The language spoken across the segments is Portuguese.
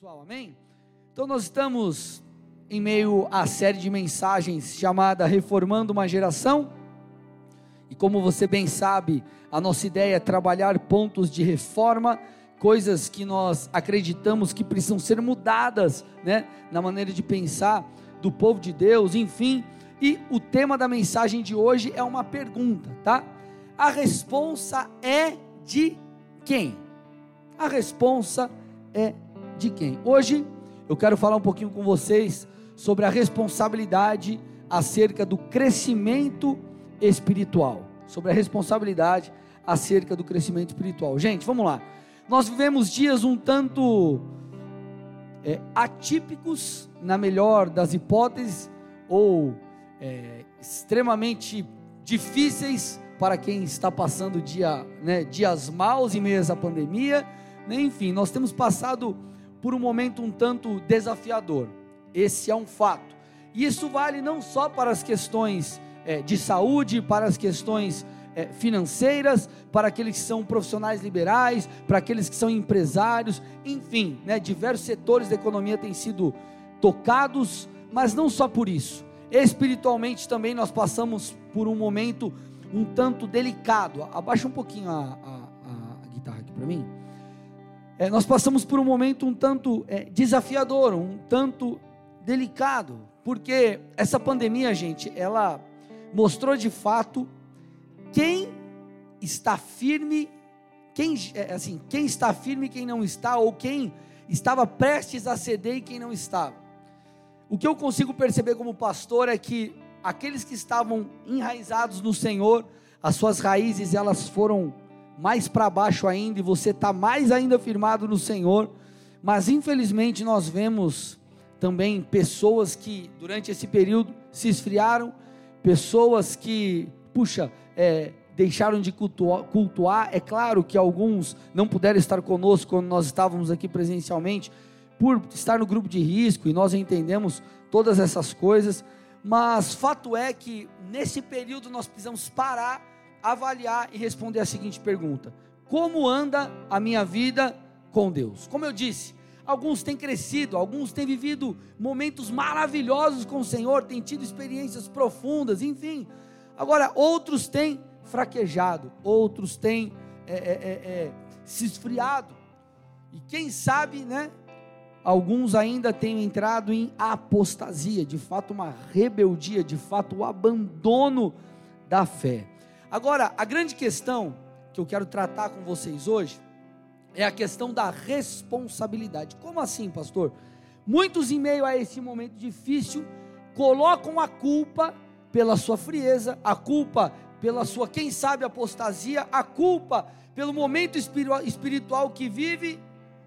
Pessoal, amém? Então nós estamos em meio à série de mensagens chamada Reformando uma Geração. E como você bem sabe, a nossa ideia é trabalhar pontos de reforma, coisas que nós acreditamos que precisam ser mudadas, né, na maneira de pensar do povo de Deus, enfim. E o tema da mensagem de hoje é uma pergunta, tá? A responsa é de quem? A responsa é de quem? Hoje eu quero falar um pouquinho com vocês sobre a responsabilidade acerca do crescimento espiritual. Sobre a responsabilidade acerca do crescimento espiritual. Gente, vamos lá. Nós vivemos dias um tanto é, atípicos, na melhor das hipóteses, ou é, extremamente difíceis para quem está passando dia, né, dias maus em meio a pandemia. Enfim, nós temos passado por um momento um tanto desafiador. Esse é um fato. E isso vale não só para as questões é, de saúde, para as questões é, financeiras, para aqueles que são profissionais liberais, para aqueles que são empresários, enfim, né, diversos setores da economia têm sido tocados, mas não só por isso. Espiritualmente também nós passamos por um momento um tanto delicado. Abaixa um pouquinho a, a, a, guitarra aqui para mim é, nós passamos por um momento um tanto é, desafiador, um tanto delicado, porque essa pandemia, gente, ela mostrou de fato quem está firme, quem é, assim, quem está firme e quem não está, ou quem estava prestes a ceder e quem não estava. O que eu consigo perceber como pastor é que aqueles que estavam enraizados no Senhor, as suas raízes elas foram mais para baixo ainda e você está mais ainda firmado no Senhor. Mas infelizmente nós vemos também pessoas que durante esse período se esfriaram, pessoas que, puxa, é, deixaram de cultuar, cultuar. É claro que alguns não puderam estar conosco quando nós estávamos aqui presencialmente, por estar no grupo de risco, e nós entendemos todas essas coisas, mas fato é que nesse período nós precisamos parar avaliar e responder a seguinte pergunta: Como anda a minha vida com Deus? Como eu disse, alguns têm crescido, alguns têm vivido momentos maravilhosos com o Senhor, têm tido experiências profundas, enfim. Agora, outros têm fraquejado, outros têm é, é, é, é se esfriado. E quem sabe, né? Alguns ainda têm entrado em apostasia, de fato, uma rebeldia, de fato, o abandono da fé. Agora, a grande questão que eu quero tratar com vocês hoje é a questão da responsabilidade. Como assim, pastor? Muitos, em meio a esse momento difícil, colocam a culpa pela sua frieza, a culpa pela sua, quem sabe, apostasia, a culpa pelo momento espiritual que vive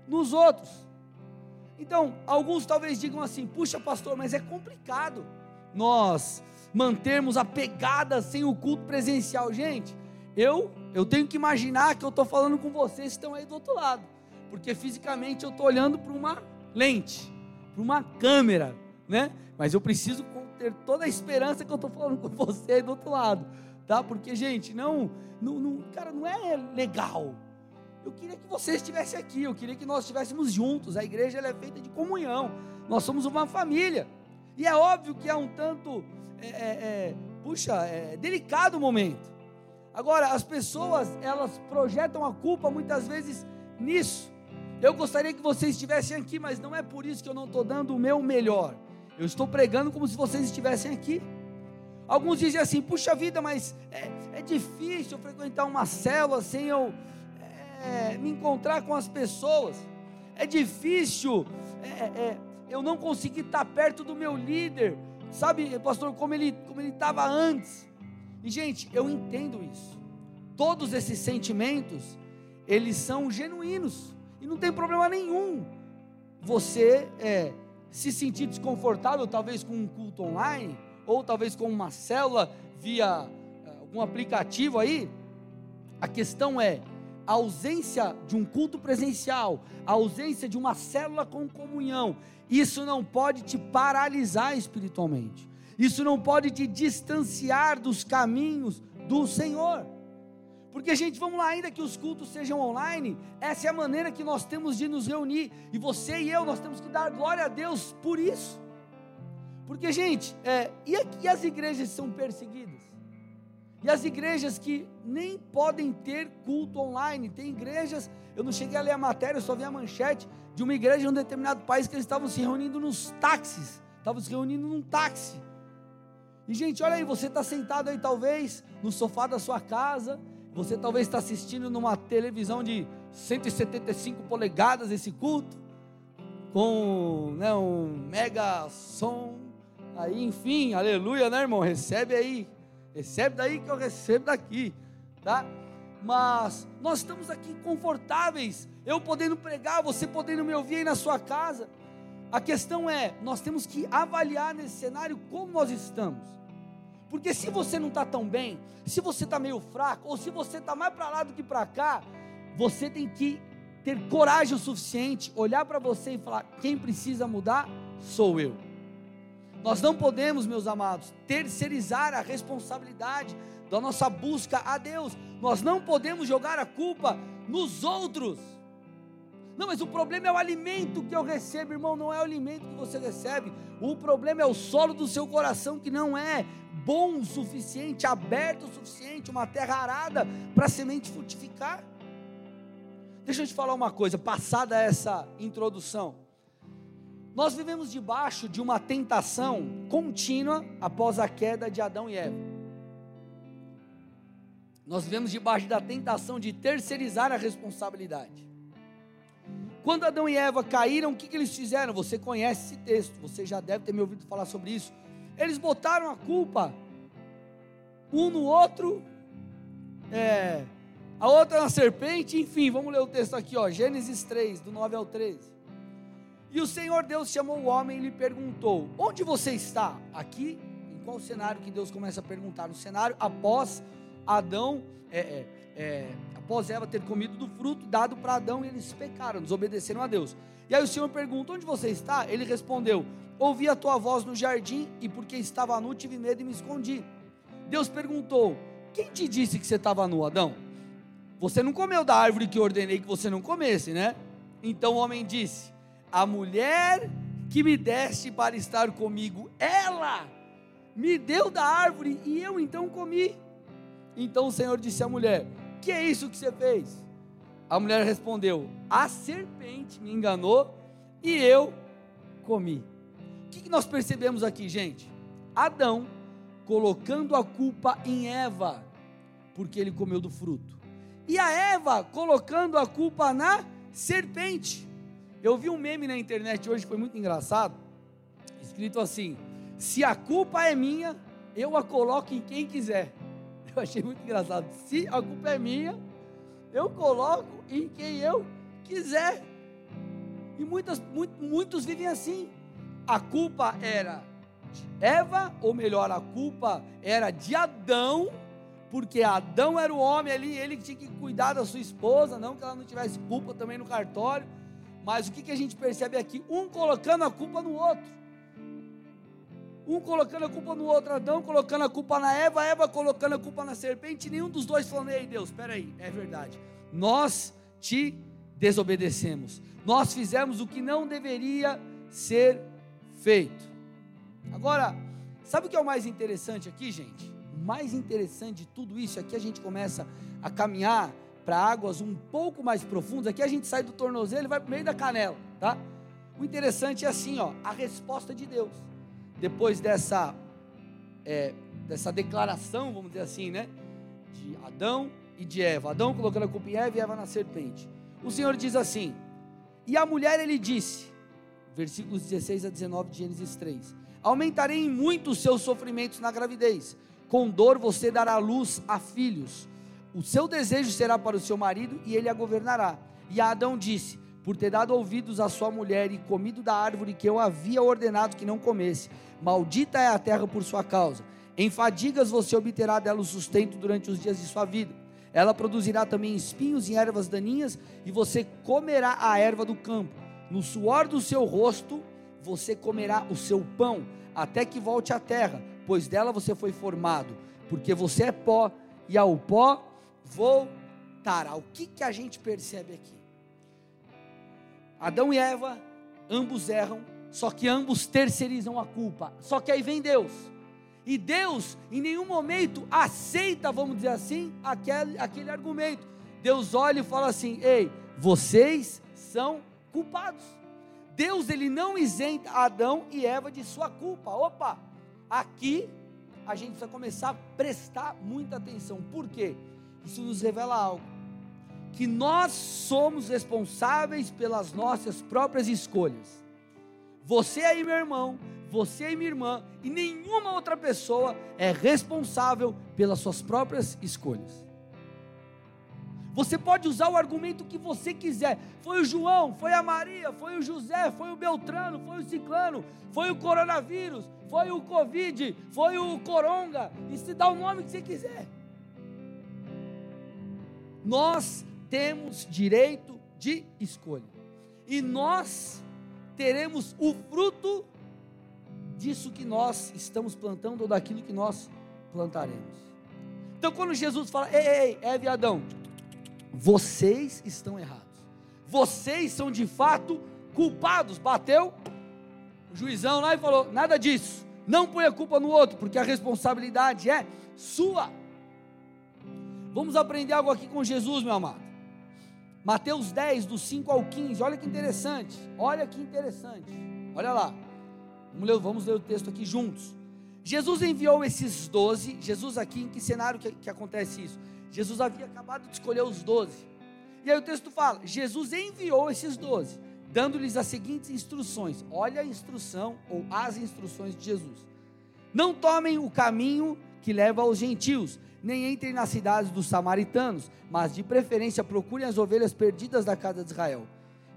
nos outros. Então, alguns talvez digam assim: puxa, pastor, mas é complicado nós mantermos a pegada sem o culto presencial. Gente, eu eu tenho que imaginar que eu estou falando com vocês que estão aí do outro lado, porque fisicamente eu estou olhando para uma lente, para uma câmera, né? Mas eu preciso ter toda a esperança que eu estou falando com você aí do outro lado, tá? Porque, gente, não, não, não, cara, não é legal. Eu queria que você estivesse aqui, eu queria que nós estivéssemos juntos. A igreja é feita de comunhão, nós somos uma família. E é óbvio que é um tanto é, é, é, puxa, é delicado o momento. Agora, as pessoas, elas projetam a culpa muitas vezes nisso. Eu gostaria que vocês estivessem aqui, mas não é por isso que eu não estou dando o meu melhor. Eu estou pregando como se vocês estivessem aqui. Alguns dizem assim: puxa vida, mas é, é difícil frequentar uma célula sem eu é, me encontrar com as pessoas. É difícil é, é eu não conseguir estar perto do meu líder Sabe, pastor, como ele como ele estava antes. E gente, eu entendo isso. Todos esses sentimentos, eles são genuínos e não tem problema nenhum. Você é, se sentir desconfortável, talvez com um culto online, ou talvez com uma célula via é, algum aplicativo aí. A questão é a ausência de um culto presencial, a ausência de uma célula com comunhão, isso não pode te paralisar espiritualmente. Isso não pode te distanciar dos caminhos do Senhor. Porque, gente, vamos lá, ainda que os cultos sejam online, essa é a maneira que nós temos de nos reunir. E você e eu, nós temos que dar glória a Deus por isso. Porque, gente, é, e, e as igrejas são perseguidas? E as igrejas que nem podem ter culto online, tem igrejas, eu não cheguei a ler a matéria, eu só vi a manchete de uma igreja em um determinado país que eles estavam se reunindo nos táxis, estavam se reunindo num táxi. E gente, olha aí, você está sentado aí talvez no sofá da sua casa, você talvez está assistindo numa televisão de 175 polegadas esse culto, com né, um mega som, aí enfim, aleluia, né irmão? Recebe aí, recebe daí que eu recebo daqui, tá? Mas nós estamos aqui confortáveis, eu podendo pregar, você podendo me ouvir aí na sua casa. A questão é, nós temos que avaliar nesse cenário como nós estamos. Porque se você não está tão bem, se você está meio fraco, ou se você está mais para lá do que para cá, você tem que ter coragem o suficiente, olhar para você e falar: quem precisa mudar sou eu. Nós não podemos, meus amados, terceirizar a responsabilidade da nossa busca a Deus. Nós não podemos jogar a culpa nos outros. Não, mas o problema é o alimento que eu recebo, irmão, não é o alimento que você recebe. O problema é o solo do seu coração que não é bom o suficiente, aberto o suficiente, uma terra arada para a semente frutificar. Deixa eu te falar uma coisa, passada essa introdução. Nós vivemos debaixo de uma tentação contínua após a queda de Adão e Eva. Nós vivemos debaixo da tentação de terceirizar a responsabilidade. Quando Adão e Eva caíram, o que, que eles fizeram? Você conhece esse texto, você já deve ter me ouvido falar sobre isso. Eles botaram a culpa um no outro, é, a outra na serpente, enfim, vamos ler o texto aqui, ó, Gênesis 3, do 9 ao 13. E o Senhor Deus chamou o homem e lhe perguntou: Onde você está? Aqui, em qual cenário que Deus começa a perguntar? No cenário após Adão, é, é, é após Eva ter comido do fruto dado para Adão, e eles pecaram, desobedeceram a Deus. E aí o Senhor pergunta: Onde você está? Ele respondeu: Ouvi a tua voz no jardim, e porque estava nu, tive medo e me escondi. Deus perguntou: Quem te disse que você estava nu, Adão? Você não comeu da árvore que ordenei que você não comesse, né? Então o homem disse: A mulher que me deste para estar comigo, ela me deu da árvore e eu então comi. Então o Senhor disse à mulher: que é isso que você fez? A mulher respondeu: A serpente me enganou e eu comi. O que nós percebemos aqui, gente? Adão colocando a culpa em Eva, porque ele comeu do fruto. E a Eva colocando a culpa na serpente. Eu vi um meme na internet hoje, foi muito engraçado, escrito assim: Se a culpa é minha, eu a coloco em quem quiser. Eu achei muito engraçado. Se a culpa é minha, eu coloco em quem eu quiser. E muitas, muito, muitos vivem assim. A culpa era de Eva, ou melhor, a culpa era de Adão, porque Adão era o homem ali, ele tinha que cuidar da sua esposa, não que ela não tivesse culpa também no cartório. Mas o que, que a gente percebe aqui? Um colocando a culpa no outro. Um colocando a culpa no outro, Adão colocando a culpa na Eva, Eva colocando a culpa na serpente, nenhum dos dois falando, ei Deus, espera aí, é verdade. Nós te desobedecemos. Nós fizemos o que não deveria ser feito. Agora, sabe o que é o mais interessante aqui, gente? O mais interessante de tudo isso é que a gente começa a caminhar para águas um pouco mais profundas. Aqui a gente sai do tornozelo e vai para o meio da canela, tá? O interessante é assim, ó, a resposta de Deus depois dessa, é, dessa declaração, vamos dizer assim, né? De Adão e de Eva. Adão colocando a culpa em Eva e Eva na serpente. O Senhor diz assim: E a mulher ele disse, versículos 16 a 19 de Gênesis 3: Aumentarei muito os seus sofrimentos na gravidez, com dor você dará luz a filhos. O seu desejo será para o seu marido e ele a governará. E Adão disse: por ter dado ouvidos à sua mulher e comido da árvore que eu havia ordenado que não comesse. Maldita é a terra por sua causa. Em fadigas você obterá dela o sustento durante os dias de sua vida. Ela produzirá também espinhos e ervas daninhas, e você comerá a erva do campo. No suor do seu rosto você comerá o seu pão, até que volte à terra, pois dela você foi formado, porque você é pó, e ao pó voltará. O que, que a gente percebe aqui? Adão e Eva, ambos erram, só que ambos terceirizam a culpa. Só que aí vem Deus. E Deus, em nenhum momento, aceita, vamos dizer assim, aquele, aquele argumento. Deus olha e fala assim: Ei, vocês são culpados. Deus, ele não isenta Adão e Eva de sua culpa. Opa, aqui a gente precisa começar a prestar muita atenção. Por quê? Isso nos revela algo. Que nós somos responsáveis pelas nossas próprias escolhas. Você aí, meu irmão, você e minha irmã, e nenhuma outra pessoa é responsável pelas suas próprias escolhas. Você pode usar o argumento que você quiser. Foi o João, foi a Maria, foi o José, foi o Beltrano, foi o Ciclano, foi o coronavírus, foi o Covid, foi o Coronga. E se dá o nome que você quiser. Nós temos direito de escolha. E nós teremos o fruto disso que nós estamos plantando ou daquilo que nós plantaremos. Então, quando Jesus fala, ei, ei, é viadão, vocês estão errados. Vocês são de fato culpados. Bateu o juizão lá e falou: nada disso. Não põe a culpa no outro, porque a responsabilidade é sua. Vamos aprender algo aqui com Jesus, meu amado. Mateus 10, do 5 ao 15. Olha que interessante. Olha que interessante. Olha lá. Vamos ler, vamos ler o texto aqui juntos. Jesus enviou esses doze. Jesus aqui, em que cenário que, que acontece isso? Jesus havia acabado de escolher os doze. E aí o texto fala: Jesus enviou esses doze, dando-lhes as seguintes instruções. Olha a instrução ou as instruções de Jesus. Não tomem o caminho que leva aos gentios, nem entrem nas cidades dos samaritanos, mas de preferência procurem as ovelhas perdidas da casa de Israel.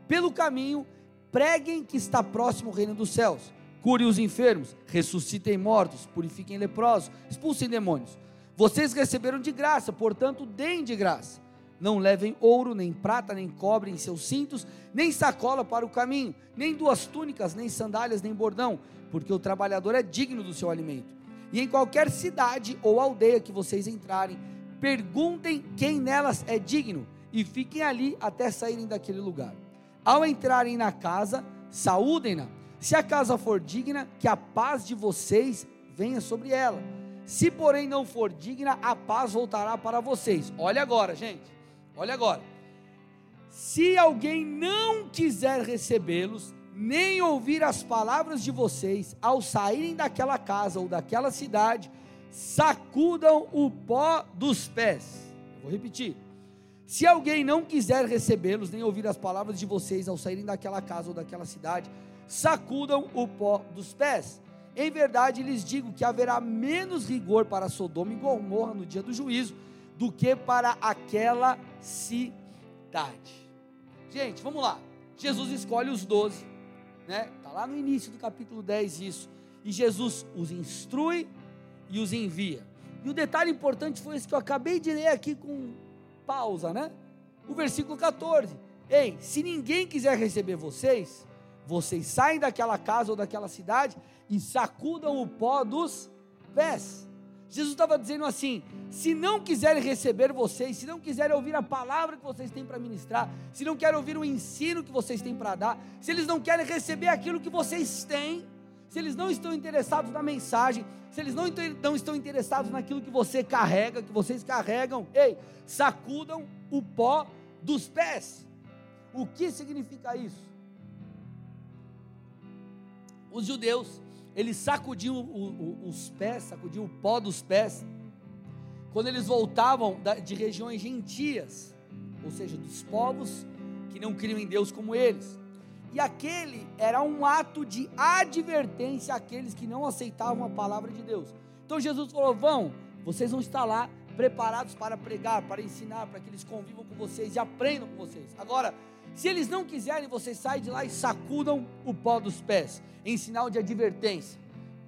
Pelo caminho, preguem que está próximo o reino dos céus. Curem os enfermos, ressuscitem mortos, purifiquem leprosos, expulsem demônios. Vocês receberam de graça, portanto, deem de graça. Não levem ouro, nem prata, nem cobre em seus cintos, nem sacola para o caminho, nem duas túnicas, nem sandálias, nem bordão, porque o trabalhador é digno do seu alimento. E em qualquer cidade ou aldeia que vocês entrarem, perguntem quem nelas é digno e fiquem ali até saírem daquele lugar. Ao entrarem na casa, saúdem-na. Se a casa for digna, que a paz de vocês venha sobre ela se porém não for digna, a paz voltará para vocês. Olha agora, gente. Olha agora. Se alguém não quiser recebê-los, nem ouvir as palavras de vocês, ao saírem daquela casa ou daquela cidade, sacudam o pó dos pés. Vou repetir. Se alguém não quiser recebê-los, nem ouvir as palavras de vocês ao saírem daquela casa ou daquela cidade, sacudam o pó dos pés. Em verdade lhes digo que haverá menos rigor para Sodoma e Gomorra no dia do juízo do que para aquela cidade. Gente, vamos lá. Jesus escolhe os doze, né? Está lá no início do capítulo 10 isso. E Jesus os instrui e os envia. E o detalhe importante foi esse que eu acabei de ler aqui com pausa, né? O versículo 14. Ei, se ninguém quiser receber vocês, vocês saem daquela casa ou daquela cidade e sacudam o pó dos pés. Jesus estava dizendo assim: se não quiserem receber vocês, se não quiserem ouvir a palavra que vocês têm para ministrar, se não querem ouvir o ensino que vocês têm para dar, se eles não querem receber aquilo que vocês têm, se eles não estão interessados na mensagem, se eles não, não estão interessados naquilo que você carrega, que vocês carregam, ei, sacudam o pó dos pés. O que significa isso? Os judeus eles sacudiam o, o, os pés, sacudiam o pó dos pés, quando eles voltavam de regiões gentias, ou seja, dos povos que não criam em Deus como eles. E aquele era um ato de advertência àqueles que não aceitavam a palavra de Deus. Então Jesus falou: vão, vocês vão estar lá preparados para pregar, para ensinar, para que eles convivam com vocês e aprendam com vocês. Agora, se eles não quiserem, vocês saem de lá e sacudam o pó dos pés, em sinal de advertência,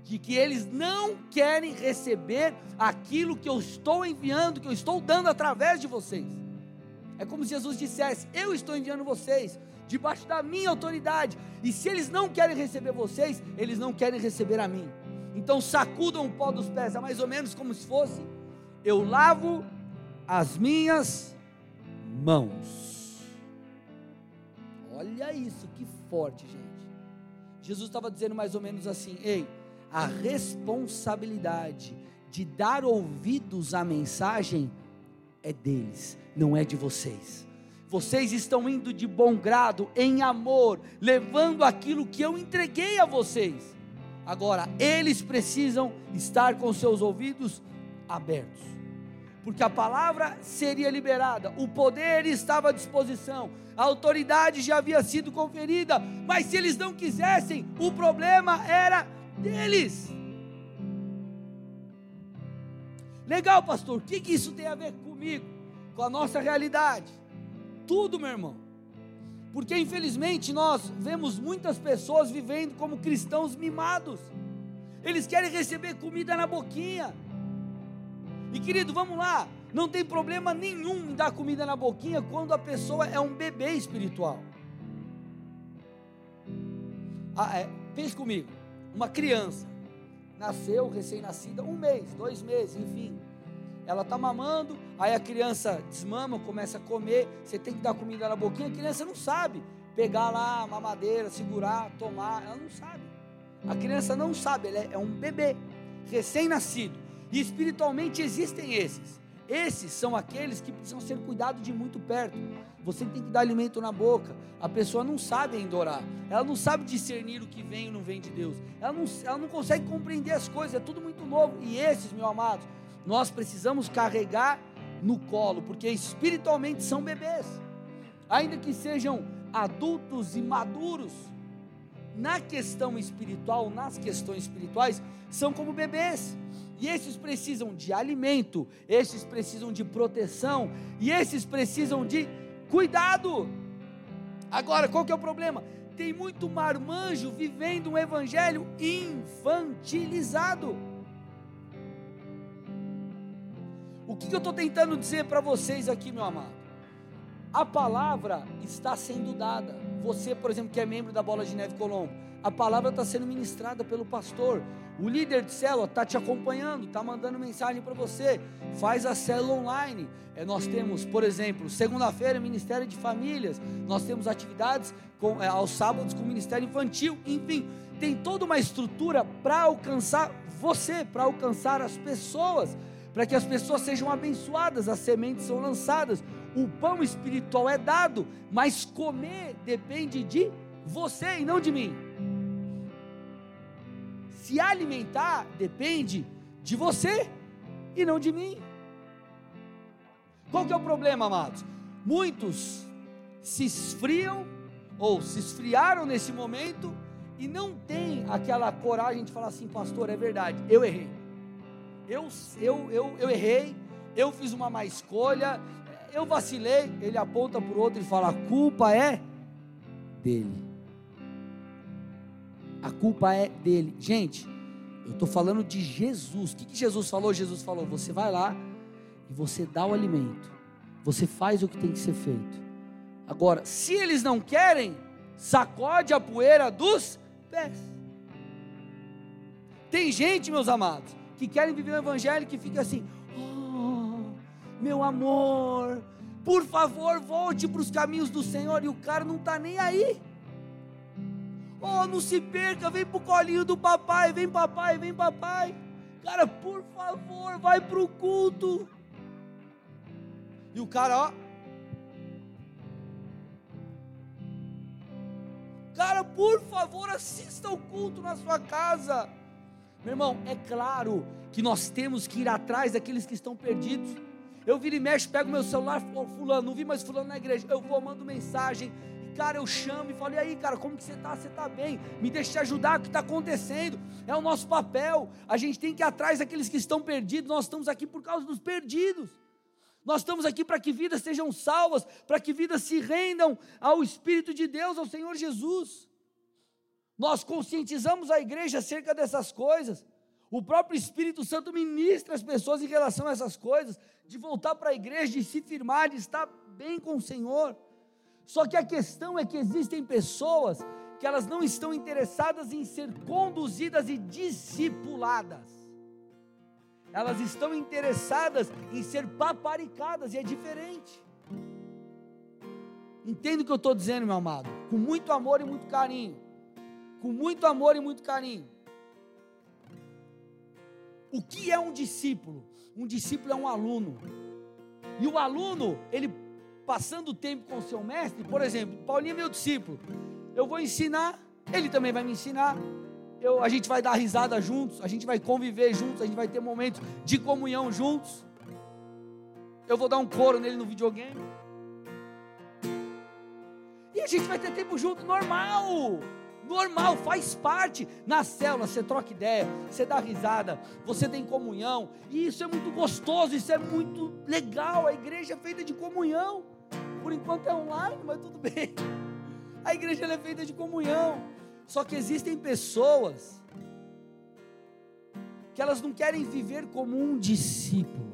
de que eles não querem receber aquilo que eu estou enviando, que eu estou dando através de vocês. É como se Jesus dissesse: Eu estou enviando vocês, debaixo da minha autoridade, e se eles não querem receber vocês, eles não querem receber a mim. Então sacudam o pó dos pés, é mais ou menos como se fosse: Eu lavo as minhas mãos. Olha isso, que forte, gente. Jesus estava dizendo mais ou menos assim: ei, a responsabilidade de dar ouvidos à mensagem é deles, não é de vocês. Vocês estão indo de bom grado, em amor, levando aquilo que eu entreguei a vocês. Agora, eles precisam estar com seus ouvidos abertos, porque a palavra seria liberada, o poder estava à disposição, a autoridade já havia sido conferida, mas se eles não quisessem, o problema era deles. Legal, pastor, o que, que isso tem a ver comigo, com a nossa realidade? Tudo, meu irmão. Porque infelizmente nós vemos muitas pessoas vivendo como cristãos mimados. Eles querem receber comida na boquinha. E querido, vamos lá. Não tem problema nenhum em dar comida na boquinha quando a pessoa é um bebê espiritual. Ah, é, pense comigo. Uma criança nasceu recém-nascida, um mês, dois meses, enfim ela está mamando, aí a criança desmama, começa a comer, você tem que dar comida na boquinha, a criança não sabe pegar lá a mamadeira, segurar, tomar, ela não sabe. A criança não sabe, ela é, é um bebê, recém-nascido. E espiritualmente existem esses. Esses são aqueles que precisam ser cuidados de muito perto. Você tem que dar alimento na boca. A pessoa não sabe ainda orar. Ela não sabe discernir o que vem e não vem de Deus. Ela não, ela não consegue compreender as coisas. É tudo muito novo. E esses, meu amado, nós precisamos carregar no colo, porque espiritualmente são bebês, ainda que sejam adultos e maduros, na questão espiritual, nas questões espirituais, são como bebês. E esses precisam de alimento, esses precisam de proteção, e esses precisam de cuidado. Agora, qual que é o problema? Tem muito marmanjo vivendo um evangelho infantilizado. O que, eu estou tentando dizer para vocês aqui, meu amado? A palavra está sendo dada. Você, por exemplo, que é membro da Bola de Neve Colombo, a palavra está sendo ministrada pelo pastor. O líder de célula está te acompanhando, está mandando mensagem para você. Faz a célula online. É, nós temos, por exemplo, segunda-feira, Ministério de Famílias. Nós temos atividades com, é, aos sábados com o Ministério Infantil. Enfim, tem toda uma estrutura para alcançar você, para alcançar as pessoas para que as pessoas sejam abençoadas, as sementes são lançadas, o pão espiritual é dado, mas comer depende de você e não de mim. Se alimentar depende de você e não de mim. Qual que é o problema, amados? Muitos se esfriam ou se esfriaram nesse momento e não têm aquela coragem de falar assim, pastor, é verdade, eu errei eu, eu, eu, eu errei, eu fiz uma má escolha, eu vacilei. Ele aponta para o outro e fala: a culpa é dele. A culpa é dele. Gente, eu estou falando de Jesus. O que, que Jesus falou? Jesus falou: você vai lá e você dá o alimento, você faz o que tem que ser feito. Agora, se eles não querem, sacode a poeira dos pés. Tem gente, meus amados, que querem viver o evangelho que fica assim: oh, meu amor, por favor, volte para os caminhos do Senhor. E o cara não está nem aí. Oh, não se perca, vem para o colinho do papai, vem papai, vem papai. Cara, por favor, vai para o culto. E o cara, ó. Cara, por favor, assista o culto na sua casa. Meu irmão, é claro que nós temos que ir atrás daqueles que estão perdidos. Eu viro e mexo, pego meu celular, fulano, não vi mais fulano na igreja. Eu vou, mando mensagem, cara, eu chamo e falo, e aí, cara, como que você está? Você está bem? Me deixa te ajudar, o que está acontecendo? É o nosso papel. A gente tem que ir atrás daqueles que estão perdidos. Nós estamos aqui por causa dos perdidos. Nós estamos aqui para que vidas sejam salvas, para que vidas se rendam ao Espírito de Deus, ao Senhor Jesus. Nós conscientizamos a igreja acerca dessas coisas. O próprio Espírito Santo ministra as pessoas em relação a essas coisas, de voltar para a igreja, de se firmar, de estar bem com o Senhor. Só que a questão é que existem pessoas que elas não estão interessadas em ser conduzidas e discipuladas. elas estão interessadas em ser paparicadas e é diferente. Entendo o que eu estou dizendo, meu amado, com muito amor e muito carinho. Com muito amor e muito carinho. O que é um discípulo? Um discípulo é um aluno. E o aluno, ele passando tempo com o seu mestre, por exemplo, Paulinho é meu discípulo. Eu vou ensinar, ele também vai me ensinar. Eu, a gente vai dar risada juntos, a gente vai conviver juntos, a gente vai ter momentos de comunhão juntos. Eu vou dar um coro nele no videogame. E a gente vai ter tempo junto normal normal, faz parte. Na célula você troca ideia, você dá risada, você tem comunhão, e isso é muito gostoso, isso é muito legal. A igreja é feita de comunhão. Por enquanto é online, mas tudo bem. A igreja é feita de comunhão. Só que existem pessoas que elas não querem viver como um discípulo.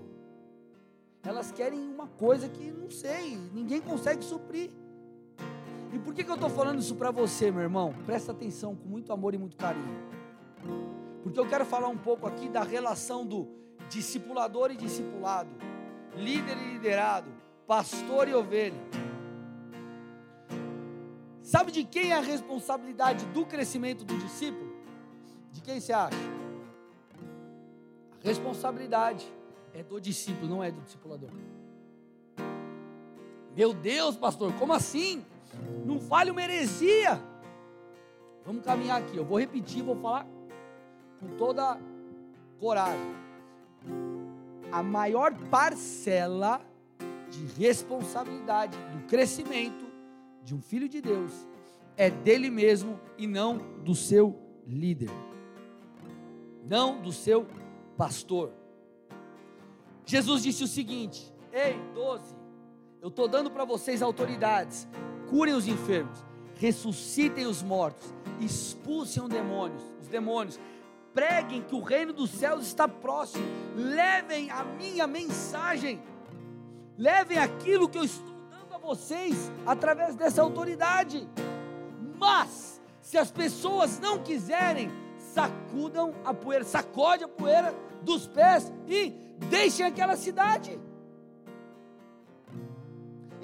Elas querem uma coisa que não sei, ninguém consegue suprir. E por que, que eu estou falando isso para você, meu irmão? Presta atenção com muito amor e muito carinho. Porque eu quero falar um pouco aqui da relação do discipulador e discipulado, líder e liderado, pastor e ovelha. Sabe de quem é a responsabilidade do crescimento do discípulo? De quem você acha? A responsabilidade é do discípulo, não é do discipulador. Meu Deus, pastor, como assim? Não fale uma heresia. Vamos caminhar aqui. Eu vou repetir, vou falar com toda coragem. A maior parcela de responsabilidade do crescimento de um filho de Deus é dele mesmo e não do seu líder, não do seu pastor. Jesus disse o seguinte: Ei, doze, eu estou dando para vocês autoridades curem os enfermos, ressuscitem os mortos, expulsem os demônios, os demônios, preguem que o reino dos céus está próximo, levem a minha mensagem, levem aquilo que eu estou dando a vocês através dessa autoridade. Mas se as pessoas não quiserem, sacudam a poeira, sacode a poeira dos pés e deixem aquela cidade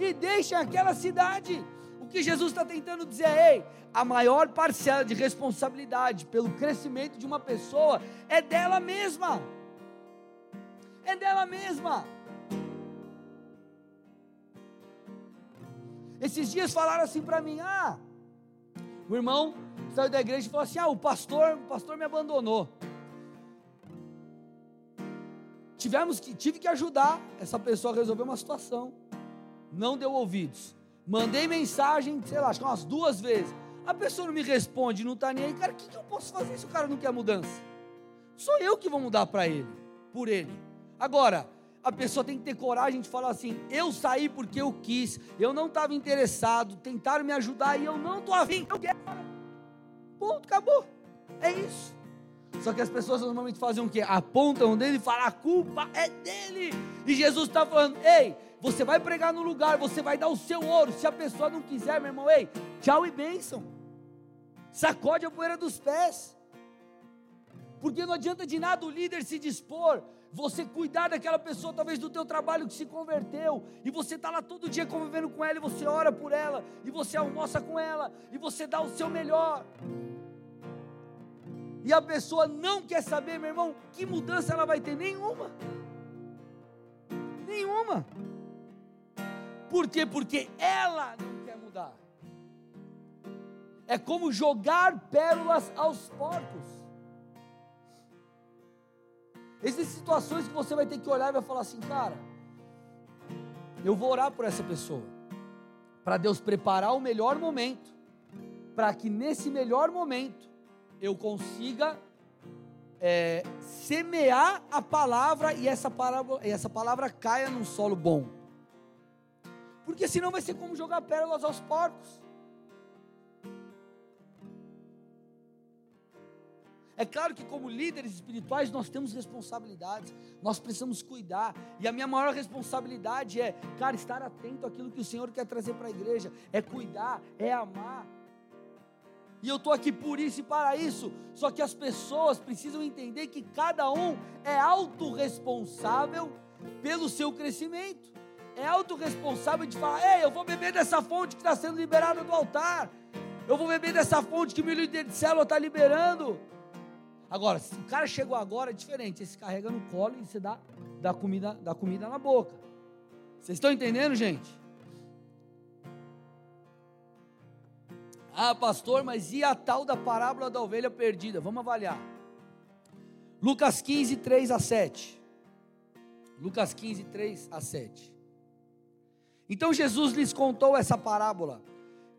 e deixem aquela cidade. O que Jesus está tentando dizer é: a maior parcela de responsabilidade pelo crescimento de uma pessoa é dela mesma. É dela mesma. Esses dias falaram assim para mim: ah, o irmão saiu da igreja e falou assim: ah, o pastor, o pastor me abandonou. Tivemos que, tive que ajudar essa pessoa a resolver uma situação não deu ouvidos. Mandei mensagem, sei lá, acho que umas duas vezes. A pessoa não me responde, não está nem aí. Cara, o que, que eu posso fazer se o cara não quer mudança? Sou eu que vou mudar para ele, por ele. Agora, a pessoa tem que ter coragem de falar assim: eu saí porque eu quis, eu não estava interessado, tentaram me ajudar e eu não estou afim, eu quero. Ponto, acabou. É isso. Só que as pessoas normalmente fazem o quê? Apontam dele e falam: a culpa é dele. E Jesus está falando: ei, você vai pregar no lugar, você vai dar o seu ouro. Se a pessoa não quiser, meu irmão, ei, tchau e bênção. Sacode a poeira dos pés. Porque não adianta de nada o líder se dispor, você cuidar daquela pessoa, talvez do teu trabalho que se converteu, e você está lá todo dia convivendo com ela, e você ora por ela, e você almoça com ela, e você dá o seu melhor. E a pessoa não quer saber, meu irmão, que mudança ela vai ter? Nenhuma. Nenhuma. Por quê? Porque ela não quer mudar. É como jogar pérolas aos porcos. Existem situações que você vai ter que olhar e vai falar assim, cara, eu vou orar por essa pessoa, para Deus preparar o melhor momento, para que nesse melhor momento eu consiga é, semear a palavra e essa palavra, essa palavra caia num solo bom porque senão vai ser como jogar pérolas aos porcos. É claro que, como líderes espirituais, nós temos responsabilidades, nós precisamos cuidar, e a minha maior responsabilidade é, cara, estar atento àquilo que o Senhor quer trazer para a igreja, é cuidar, é amar. E eu estou aqui por isso e para isso. Só que as pessoas precisam entender que cada um é autorresponsável pelo seu crescimento. É autorresponsável de falar: ei, eu vou beber dessa fonte que está sendo liberada do altar. Eu vou beber dessa fonte que meu líder de célula está liberando. Agora, se o cara chegou agora, é diferente. Você se carrega no colo e você dá, dá, comida, dá comida na boca. Vocês estão entendendo, gente? Ah, pastor, mas e a tal da parábola da ovelha perdida? Vamos avaliar. Lucas 15, 3 a 7. Lucas 15, 3 a 7. Então Jesus lhes contou essa parábola.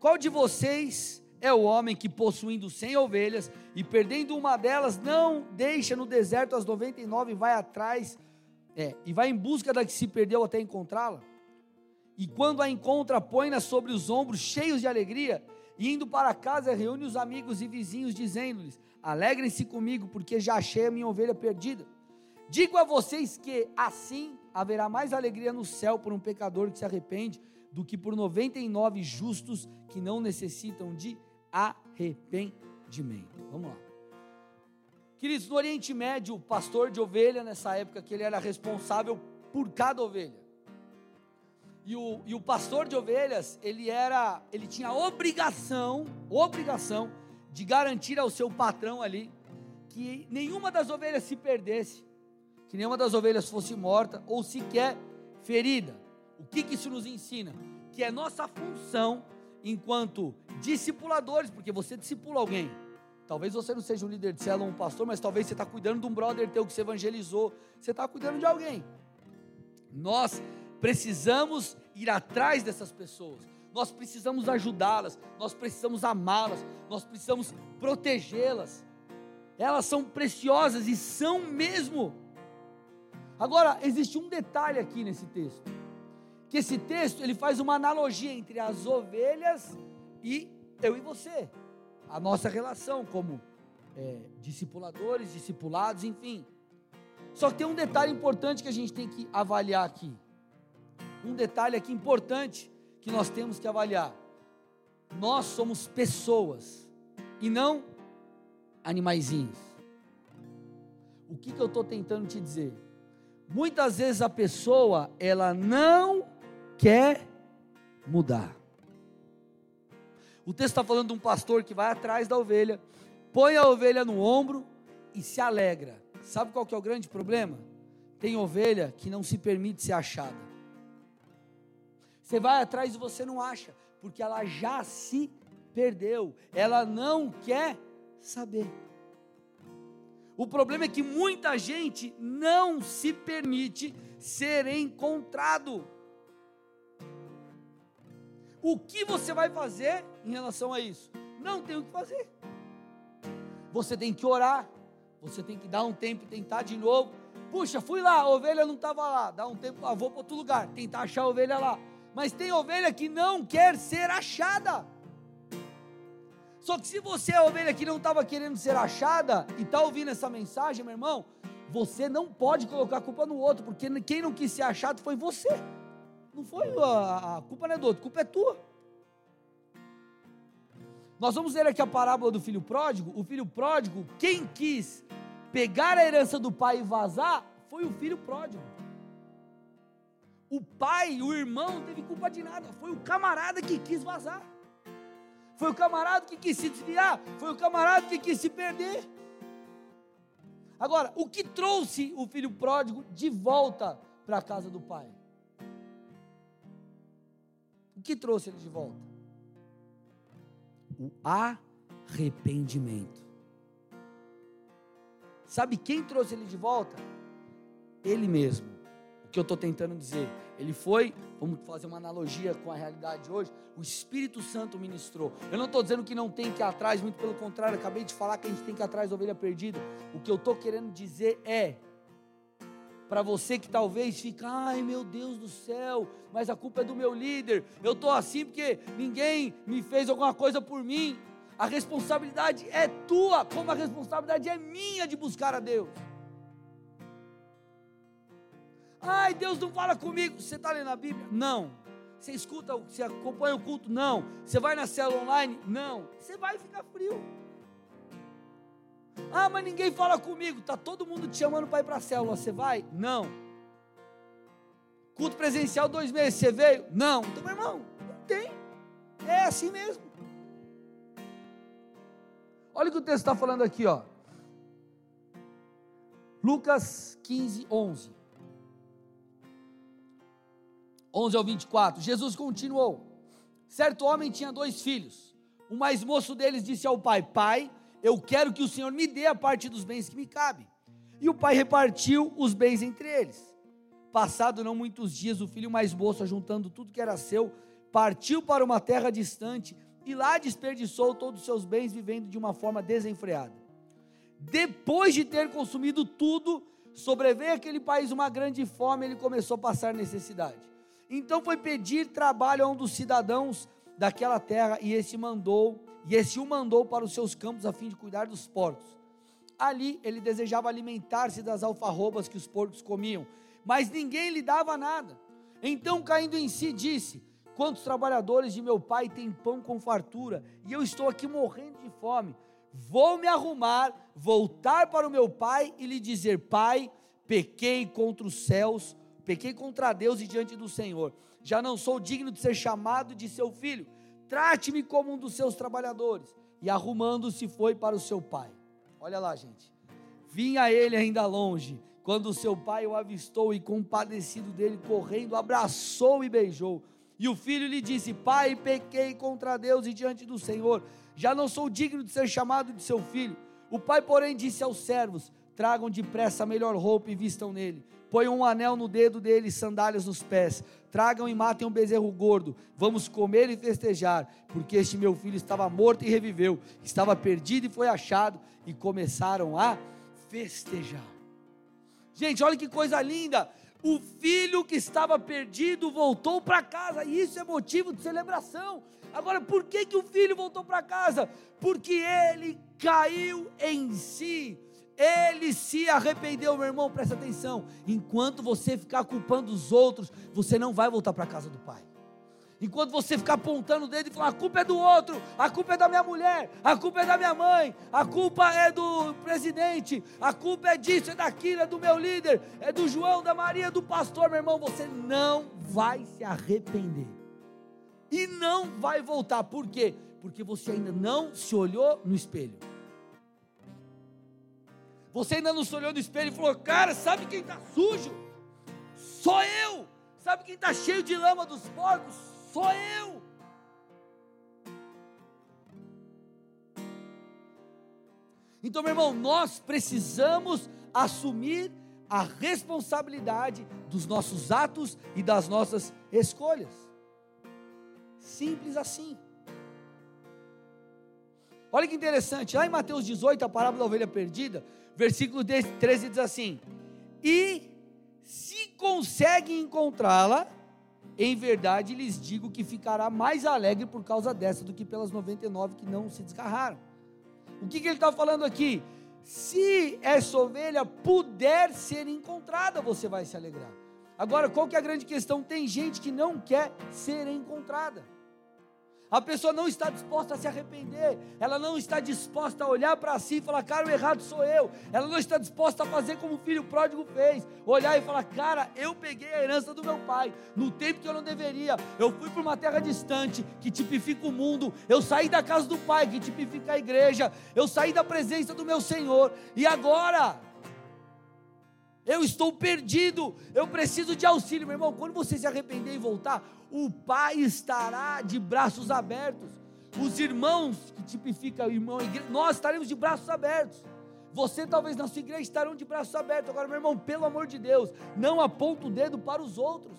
Qual de vocês é o homem que, possuindo cem ovelhas e perdendo uma delas, não deixa no deserto as 99 e vai atrás, é, e vai em busca da que se perdeu até encontrá-la? E quando a encontra, põe-na sobre os ombros, cheios de alegria, e indo para casa, reúne os amigos e vizinhos, dizendo-lhes: Alegrem-se comigo, porque já achei a minha ovelha perdida. Digo a vocês que assim haverá mais alegria no céu por um pecador que se arrepende do que por 99 justos que não necessitam de arrependimento. Vamos lá. Queridos, no Oriente Médio, o pastor de ovelha, nessa época que ele era responsável por cada ovelha. E o, e o pastor de ovelhas, ele era, ele tinha a obrigação, obrigação de garantir ao seu patrão ali que nenhuma das ovelhas se perdesse, que nenhuma das ovelhas fosse morta ou sequer ferida. O que, que isso nos ensina? Que é nossa função enquanto discipuladores, porque você discipula alguém. Talvez você não seja um líder de célula ou um pastor, mas talvez você está cuidando de um brother teu que você evangelizou. Você está cuidando de alguém. Nós precisamos ir atrás dessas pessoas, nós precisamos ajudá-las, nós precisamos amá-las, nós precisamos protegê-las. Elas são preciosas e são mesmo. Agora, existe um detalhe aqui nesse texto. Que esse texto ele faz uma analogia entre as ovelhas e eu e você. A nossa relação como é, discipuladores, discipulados, enfim. Só que tem um detalhe importante que a gente tem que avaliar aqui um detalhe aqui importante que nós temos que avaliar. Nós somos pessoas e não animaizinhos. O que, que eu estou tentando te dizer? Muitas vezes a pessoa ela não quer mudar. O texto está falando de um pastor que vai atrás da ovelha, põe a ovelha no ombro e se alegra. Sabe qual que é o grande problema? Tem ovelha que não se permite ser achada. Você vai atrás e você não acha, porque ela já se perdeu, ela não quer saber. O problema é que muita gente não se permite ser encontrado. O que você vai fazer em relação a isso? Não tem o que fazer. Você tem que orar, você tem que dar um tempo e tentar de novo. Puxa, fui lá, a ovelha não estava lá. Dá um tempo, ah, vou para outro lugar, tentar achar a ovelha lá mas tem ovelha que não quer ser achada. Só que se você é a ovelha que não estava querendo ser achada e está ouvindo essa mensagem, meu irmão, você não pode colocar a culpa no outro, porque quem não quis ser achado foi você. Não foi a, a culpa não é do outro, a culpa é tua. Nós vamos ver aqui a parábola do filho pródigo. O filho pródigo, quem quis pegar a herança do pai e vazar, foi o filho pródigo. O pai, o irmão não teve culpa de nada. Foi o camarada que quis vazar. Foi o camarada que quis se desviar. Foi o camarada que quis se perder. Agora, o que trouxe o filho pródigo de volta para a casa do pai? O que trouxe ele de volta? O arrependimento. Sabe quem trouxe ele de volta? Ele mesmo. O que eu estou tentando dizer? Ele foi, vamos fazer uma analogia com a realidade de hoje, o Espírito Santo ministrou. Eu não estou dizendo que não tem que ir atrás, muito pelo contrário, acabei de falar que a gente tem que ir atrás da ovelha perdida. O que eu estou querendo dizer é, para você que talvez fica, ai meu Deus do céu, mas a culpa é do meu líder, eu estou assim porque ninguém me fez alguma coisa por mim. A responsabilidade é tua, como a responsabilidade é minha de buscar a Deus. Ai, Deus não fala comigo. Você está lendo a Bíblia? Não. Você escuta, você acompanha o culto? Não. Você vai na célula online? Não. Você vai ficar frio. Ah, mas ninguém fala comigo. Tá todo mundo te chamando para ir para a célula. Você vai? Não. Culto presencial dois meses. Você veio? Não. Então, meu irmão, não tem. É assim mesmo. Olha o que o texto está falando aqui, ó. Lucas 15, 11. 11 ao 24, Jesus continuou: Certo homem tinha dois filhos. O mais moço deles disse ao pai: Pai, eu quero que o Senhor me dê a parte dos bens que me cabe. E o pai repartiu os bens entre eles. Passado não muitos dias, o filho mais moço, juntando tudo que era seu, partiu para uma terra distante e lá desperdiçou todos os seus bens, vivendo de uma forma desenfreada. Depois de ter consumido tudo, sobreveio aquele país uma grande fome, ele começou a passar necessidade. Então foi pedir trabalho a um dos cidadãos daquela terra, e esse mandou, e esse o mandou para os seus campos a fim de cuidar dos porcos. Ali ele desejava alimentar-se das alfarrobas que os porcos comiam, mas ninguém lhe dava nada. Então, caindo em si, disse: Quantos trabalhadores de meu pai têm pão com fartura, e eu estou aqui morrendo de fome. Vou me arrumar, voltar para o meu pai e lhe dizer: Pai, pequei contra os céus pequei contra Deus e diante do Senhor. Já não sou digno de ser chamado de seu filho. Trate-me como um dos seus trabalhadores. E arrumando-se foi para o seu pai. Olha lá, gente. Vinha ele ainda longe, quando seu pai o avistou e compadecido dele, correndo, abraçou e beijou. E o filho lhe disse: Pai, pequei contra Deus e diante do Senhor. Já não sou digno de ser chamado de seu filho. O pai, porém, disse aos servos: Tragam depressa a melhor roupa e vistam nele ponham um anel no dedo dele, sandálias nos pés, tragam e matem um bezerro gordo, vamos comer e festejar, porque este meu filho estava morto e reviveu, estava perdido e foi achado, e começaram a festejar. Gente, olha que coisa linda! O filho que estava perdido voltou para casa, e isso é motivo de celebração. Agora, por que, que o filho voltou para casa? Porque ele caiu em si ele se arrependeu, meu irmão, presta atenção. Enquanto você ficar culpando os outros, você não vai voltar para a casa do Pai. Enquanto você ficar apontando o dedo e falar, a culpa é do outro, a culpa é da minha mulher, a culpa é da minha mãe, a culpa é do presidente, a culpa é disso, é daquilo, é do meu líder, é do João, da Maria, do pastor, meu irmão, você não vai se arrepender. E não vai voltar. Por quê? Porque você ainda não se olhou no espelho. Você ainda não se olhou no espelho e falou: Cara, sabe quem está sujo? Sou eu. Sabe quem está cheio de lama dos porcos? Sou eu. Então, meu irmão, nós precisamos assumir a responsabilidade dos nossos atos e das nossas escolhas. Simples assim. Olha que interessante, lá em Mateus 18, a parábola da ovelha perdida, versículo 13 diz assim: E se consegue encontrá-la, em verdade lhes digo que ficará mais alegre por causa dessa do que pelas 99 que não se desgarraram. O que, que ele está falando aqui? Se essa ovelha puder ser encontrada, você vai se alegrar. Agora, qual que é a grande questão? Tem gente que não quer ser encontrada. A pessoa não está disposta a se arrepender, ela não está disposta a olhar para si e falar, cara, o errado sou eu. Ela não está disposta a fazer como o filho pródigo fez, olhar e falar, cara, eu peguei a herança do meu pai, no tempo que eu não deveria. Eu fui para uma terra distante, que tipifica o mundo. Eu saí da casa do pai, que tipifica a igreja. Eu saí da presença do meu Senhor, e agora eu estou perdido, eu preciso de auxílio, meu irmão. Quando você se arrepender e voltar, o Pai estará de braços abertos. Os irmãos que tipifica o irmão, nós estaremos de braços abertos. Você talvez na sua igreja estarão de braços abertos. Agora, meu irmão, pelo amor de Deus, não aponta o dedo para os outros.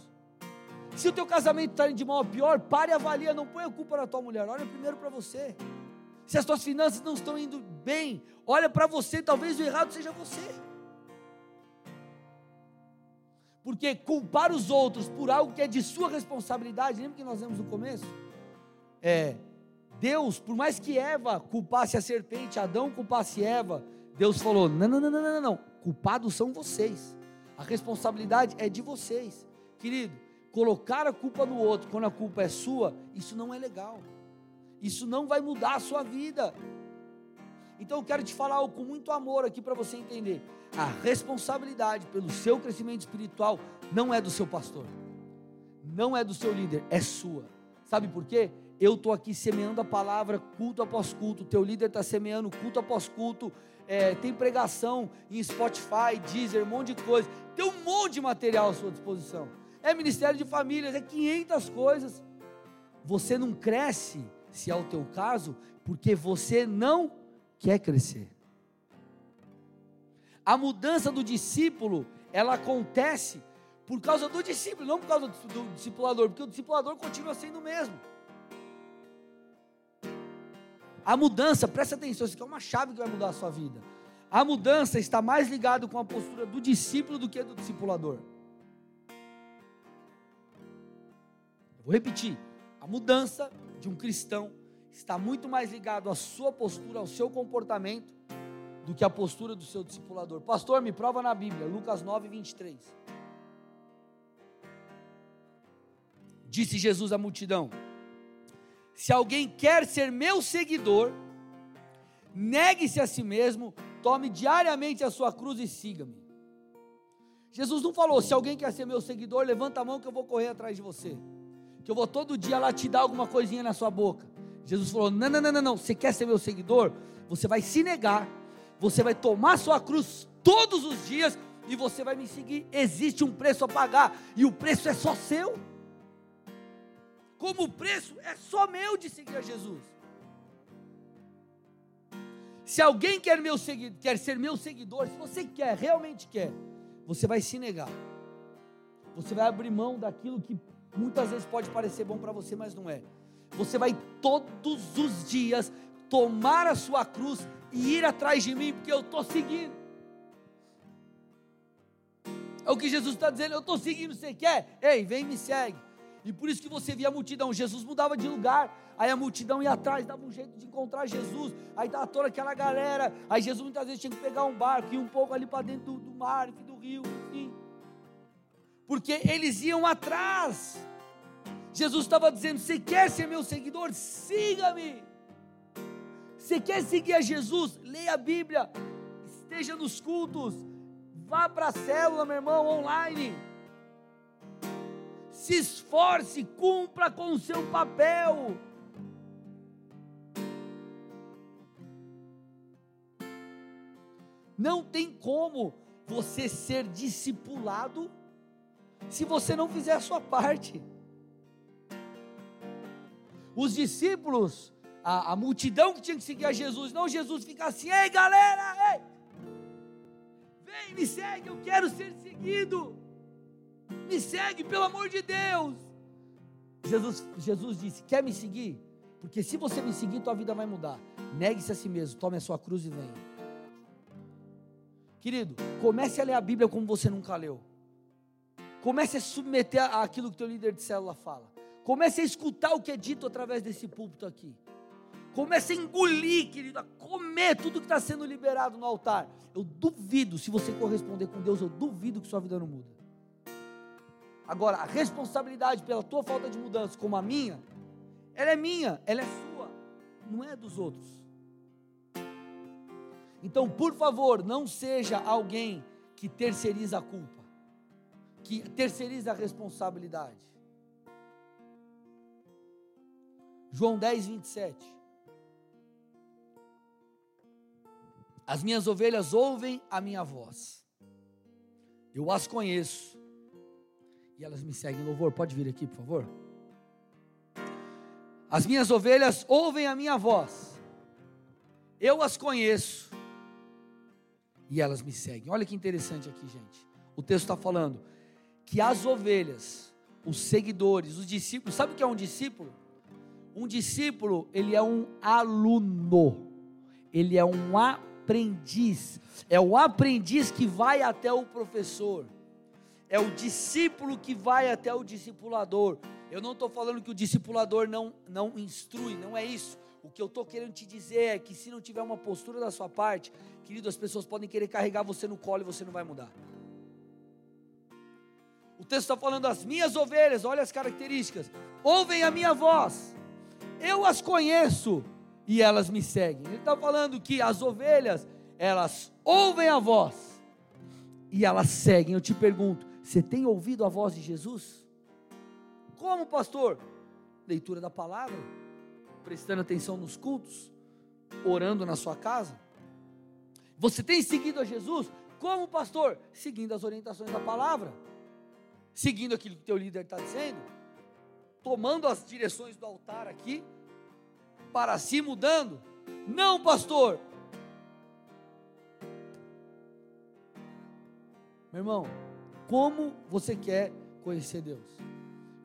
Se o teu casamento está indo de mal a pior, pare e avalia, não põe a culpa na tua mulher, olha primeiro para você. Se as tuas finanças não estão indo bem, olha para você, talvez o errado seja você. Porque culpar os outros por algo que é de sua responsabilidade, lembra que nós vemos no começo? É, Deus, por mais que Eva culpasse a serpente, Adão culpasse Eva, Deus falou: não, não, não, não, não, não, culpados são vocês, a responsabilidade é de vocês, querido. colocar a culpa no outro quando a culpa é sua, isso não é legal. Isso não vai mudar a sua vida. Então eu quero te falar algo com muito amor aqui para você entender. A responsabilidade pelo seu crescimento espiritual não é do seu pastor, não é do seu líder, é sua. Sabe por quê? Eu estou aqui semeando a palavra culto após culto, teu líder está semeando culto após culto, é, tem pregação em Spotify, Deezer, um monte de coisa, tem um monte de material à sua disposição. É ministério de famílias, é 500 coisas. Você não cresce, se é o teu caso, porque você não quer crescer. A mudança do discípulo, ela acontece por causa do discípulo, não por causa do, do discipulador, porque o discipulador continua sendo o mesmo. A mudança, presta atenção, isso aqui é uma chave que vai mudar a sua vida. A mudança está mais ligada com a postura do discípulo do que do discipulador. Vou repetir. A mudança de um cristão está muito mais ligado à sua postura, ao seu comportamento, do que à postura do seu discipulador. Pastor, me prova na Bíblia, Lucas 9, 23. Disse Jesus à multidão: Se alguém quer ser meu seguidor, negue-se a si mesmo, tome diariamente a sua cruz e siga-me. Jesus não falou: se alguém quer ser meu seguidor, levanta a mão que eu vou correr atrás de você. Que eu vou todo dia lá te dar alguma coisinha na sua boca. Jesus falou: não, não, não, não, não. Você quer ser meu seguidor? Você vai se negar, você vai tomar sua cruz todos os dias e você vai me seguir. Existe um preço a pagar e o preço é só seu como o preço é só meu de seguir a Jesus. Se alguém quer, meu quer ser meu seguidor, se você quer, realmente quer, você vai se negar. Você vai abrir mão daquilo que muitas vezes pode parecer bom para você, mas não é. Você vai todos os dias tomar a sua cruz e ir atrás de mim, porque eu estou seguindo. É o que Jesus está dizendo, eu estou seguindo, você quer? Ei, vem me segue. E por isso que você via a multidão. Jesus mudava de lugar. Aí a multidão ia atrás, dava um jeito de encontrar Jesus. Aí estava toda aquela galera. Aí Jesus muitas vezes tinha que pegar um barco, ir um pouco ali para dentro do, do mar, do rio, enfim. Porque eles iam atrás. Jesus estava dizendo: Você quer ser meu seguidor? Siga-me. Você quer seguir a Jesus? Leia a Bíblia. Esteja nos cultos. Vá para a célula, meu irmão, online se esforce, cumpra com o seu papel. Não tem como você ser discipulado se você não fizer a sua parte. Os discípulos, a, a, multidão que tinha que seguir a Jesus, não Jesus fica assim, ei galera, ei, vem, me segue, eu quero ser seguido. Me segue, pelo amor de Deus. Jesus, Jesus disse: Quer me seguir? Porque se você me seguir, tua vida vai mudar. Negue-se a si mesmo, tome a sua cruz e venha. Querido, comece a ler a Bíblia como você nunca leu. Comece a submeter aquilo que teu líder de célula fala. Comece a escutar o que é dito através desse púlpito aqui. Comece a engolir, querido, a comer tudo que está sendo liberado no altar. Eu duvido, se você corresponder com Deus, eu duvido que sua vida não muda. Agora, a responsabilidade pela tua falta de mudança, como a minha, ela é minha, ela é sua, não é dos outros. Então, por favor, não seja alguém que terceiriza a culpa, que terceiriza a responsabilidade. João 10, 27. As minhas ovelhas ouvem a minha voz, eu as conheço e elas me seguem. Louvor, pode vir aqui, por favor? As minhas ovelhas ouvem a minha voz, eu as conheço e elas me seguem. Olha que interessante aqui, gente. O texto está falando que as ovelhas, os seguidores, os discípulos, sabe o que é um discípulo? Um discípulo, ele é um aluno, ele é um aprendiz, é o aprendiz que vai até o professor é o discípulo que vai até o discipulador. Eu não estou falando que o discipulador não, não instrui, não é isso. O que eu estou querendo te dizer é que se não tiver uma postura da sua parte, querido, as pessoas podem querer carregar você no colo e você não vai mudar. O texto está falando: as minhas ovelhas, olha as características, ouvem a minha voz, eu as conheço e elas me seguem. Ele está falando que as ovelhas, elas ouvem a voz e elas seguem. Eu te pergunto: você tem ouvido a voz de Jesus? Como, pastor? Leitura da palavra, prestando atenção nos cultos, orando na sua casa. Você tem seguido a Jesus? Como, pastor? Seguindo as orientações da palavra, seguindo aquilo que teu líder está dizendo, tomando as direções do altar aqui, para si mudando. Não, pastor. Meu irmão, como você quer conhecer Deus?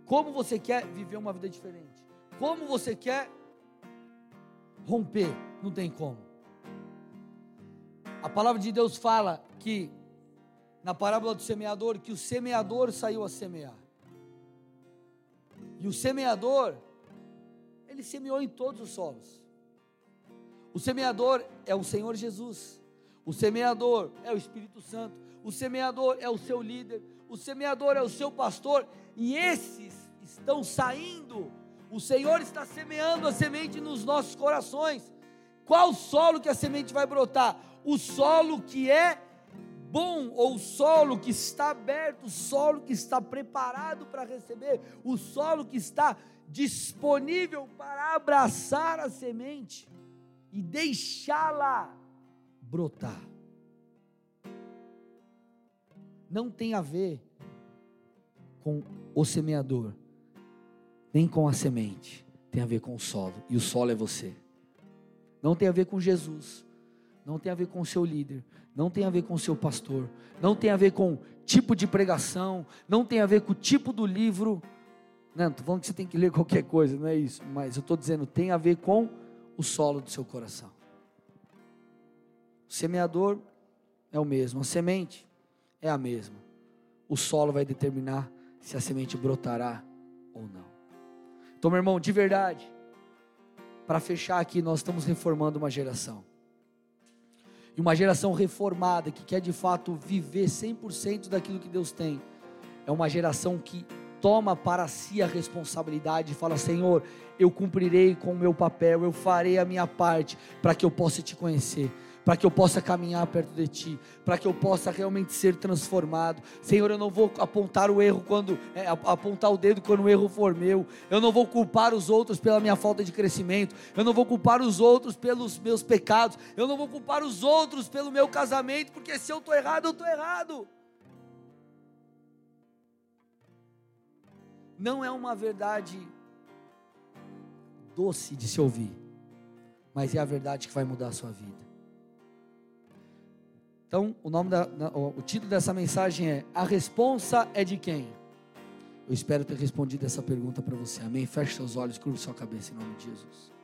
Como você quer viver uma vida diferente? Como você quer romper? Não tem como. A palavra de Deus fala que, na parábola do semeador, que o semeador saiu a semear. E o semeador, ele semeou em todos os solos. O semeador é o Senhor Jesus. O semeador é o Espírito Santo. O semeador é o seu líder. O semeador é o seu pastor. E esses estão saindo. O Senhor está semeando a semente nos nossos corações. Qual solo que a semente vai brotar? O solo que é bom, ou o solo que está aberto, o solo que está preparado para receber, o solo que está disponível para abraçar a semente e deixá-la brotar. Não tem a ver com o semeador, nem com a semente, tem a ver com o solo, e o solo é você. Não tem a ver com Jesus, não tem a ver com o seu líder, não tem a ver com o seu pastor, não tem a ver com tipo de pregação, não tem a ver com o tipo do livro. Não, estou falando que você tem que ler qualquer coisa, não é isso, mas eu estou dizendo, tem a ver com o solo do seu coração. O semeador é o mesmo, a semente é a mesma. O solo vai determinar se a semente brotará ou não. Então, meu irmão, de verdade, para fechar aqui, nós estamos reformando uma geração. E uma geração reformada que quer de fato viver 100% daquilo que Deus tem. É uma geração que toma para si a responsabilidade e fala: Senhor, eu cumprirei com o meu papel, eu farei a minha parte para que eu possa te conhecer, para que eu possa caminhar perto de ti, para que eu possa realmente ser transformado. Senhor, eu não vou apontar o erro quando é, apontar o dedo quando o erro for meu. Eu não vou culpar os outros pela minha falta de crescimento. Eu não vou culpar os outros pelos meus pecados. Eu não vou culpar os outros pelo meu casamento, porque se eu estou errado, eu estou errado. não é uma verdade doce de se ouvir, mas é a verdade que vai mudar a sua vida. Então, o nome da, o título dessa mensagem é A responsa é de quem? Eu espero ter respondido essa pergunta para você. Amém. Feche seus olhos, curva sua cabeça em nome de Jesus.